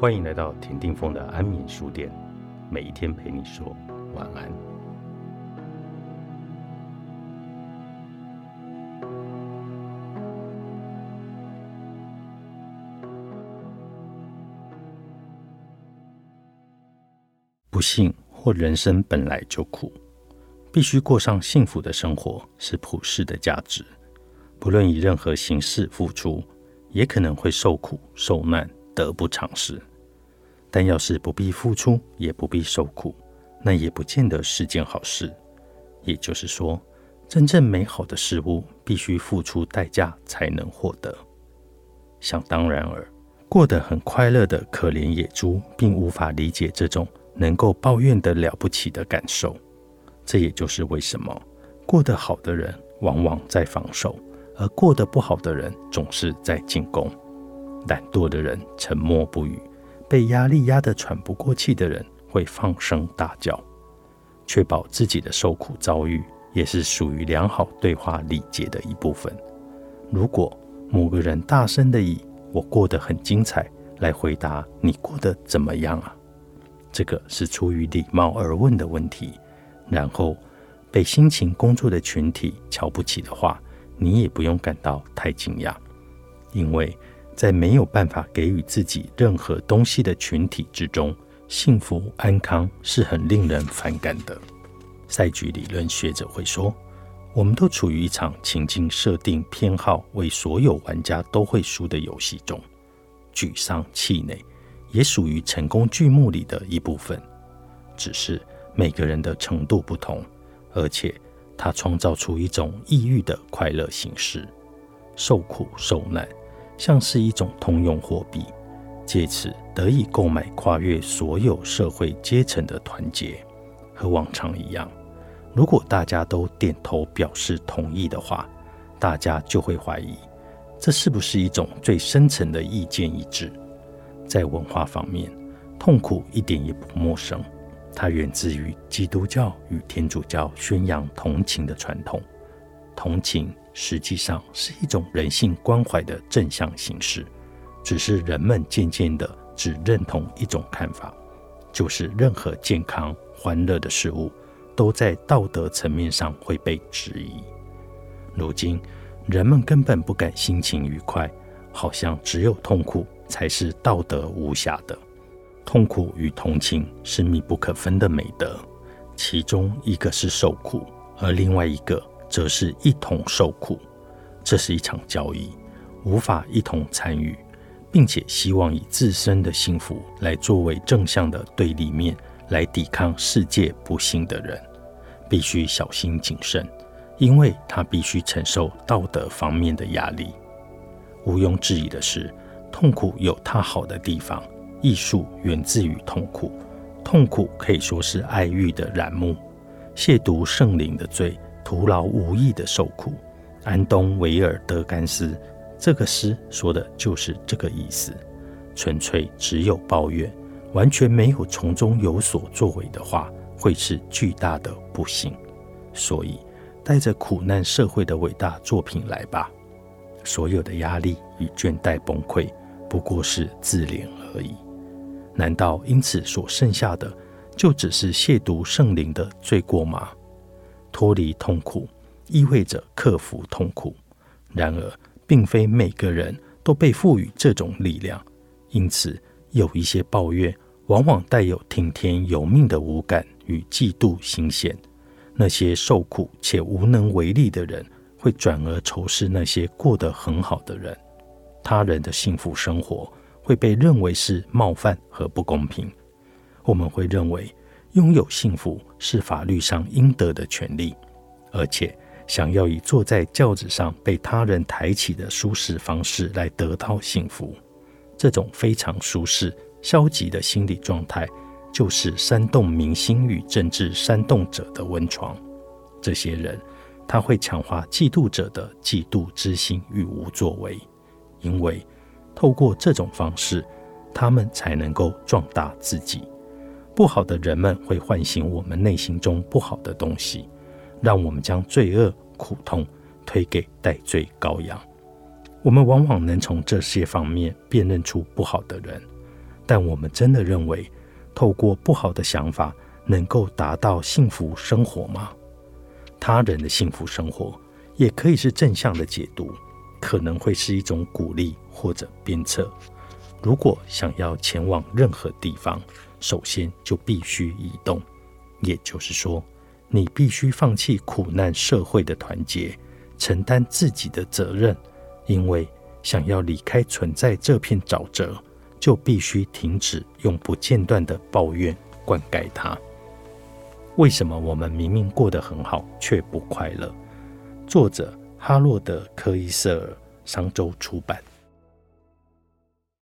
欢迎来到田定峰的安眠书店，每一天陪你说晚安。不幸或人生本来就苦，必须过上幸福的生活是普世的价值。不论以任何形式付出，也可能会受苦受难，得不偿失。但要是不必付出，也不必受苦，那也不见得是件好事。也就是说，真正美好的事物必须付出代价才能获得。想当然尔，过得很快乐的可怜野猪，并无法理解这种能够抱怨的了不起的感受。这也就是为什么过得好的人往往在防守，而过得不好的人总是在进攻。懒惰的人沉默不语。被压力压得喘不过气的人会放声大叫，确保自己的受苦遭遇也是属于良好对话礼节的一部分。如果某个人大声地以“我过得很精彩”来回答“你过得怎么样啊”，这个是出于礼貌而问的问题，然后被辛勤工作的群体瞧不起的话，你也不用感到太惊讶，因为。在没有办法给予自己任何东西的群体之中，幸福安康是很令人反感的。赛局理论学者会说，我们都处于一场情境设定偏好为所有玩家都会输的游戏中，沮丧气馁也属于成功剧目里的一部分，只是每个人的程度不同，而且它创造出一种抑郁的快乐形式，受苦受难。像是一种通用货币，借此得以购买跨越所有社会阶层的团结。和往常一样，如果大家都点头表示同意的话，大家就会怀疑这是不是一种最深层的意见一致。在文化方面，痛苦一点也不陌生，它源自于基督教与天主教宣扬同情的传统。同情。实际上是一种人性关怀的正向形式，只是人们渐渐的只认同一种看法，就是任何健康、欢乐的事物都在道德层面上会被质疑。如今，人们根本不敢心情愉快，好像只有痛苦才是道德无瑕的。痛苦与同情是密不可分的美德，其中一个是受苦，而另外一个。则是一同受苦，这是一场交易，无法一同参与，并且希望以自身的幸福来作为正向的对立面来抵抗世界不幸的人，必须小心谨慎，因为他必须承受道德方面的压力。毋庸置疑的是，痛苦有它好的地方，艺术源自于痛苦，痛苦可以说是爱欲的染目，亵渎圣灵的罪。徒劳无益的受苦，安东维尔德甘斯这个诗说的就是这个意思。纯粹只有抱怨，完全没有从中有所作为的话，会是巨大的不幸。所以，带着苦难社会的伟大作品来吧。所有的压力与倦怠崩溃，不过是自怜而已。难道因此所剩下的，就只是亵渎圣灵的罪过吗？脱离痛苦意味着克服痛苦，然而并非每个人都被赋予这种力量，因此有一些抱怨往往带有听天由命的无感与嫉妒心弦。那些受苦且无能为力的人，会转而仇视那些过得很好的人。他人的幸福生活会被认为是冒犯和不公平。我们会认为。拥有幸福是法律上应得的权利，而且想要以坐在轿子上被他人抬起的舒适方式来得到幸福，这种非常舒适、消极的心理状态，就是煽动民心与政治煽动者的温床。这些人他会强化嫉妒者的嫉妒之心与无作为，因为透过这种方式，他们才能够壮大自己。不好的人们会唤醒我们内心中不好的东西，让我们将罪恶、苦痛推给戴罪羔羊。我们往往能从这些方面辨认出不好的人，但我们真的认为，透过不好的想法能够达到幸福生活吗？他人的幸福生活也可以是正向的解读，可能会是一种鼓励或者鞭策。如果想要前往任何地方，首先就必须移动，也就是说，你必须放弃苦难社会的团结，承担自己的责任。因为想要离开存在这片沼泽，就必须停止用不间断的抱怨灌溉它。为什么我们明明过得很好，却不快乐？作者：哈洛德·科伊瑟尔，商周出版。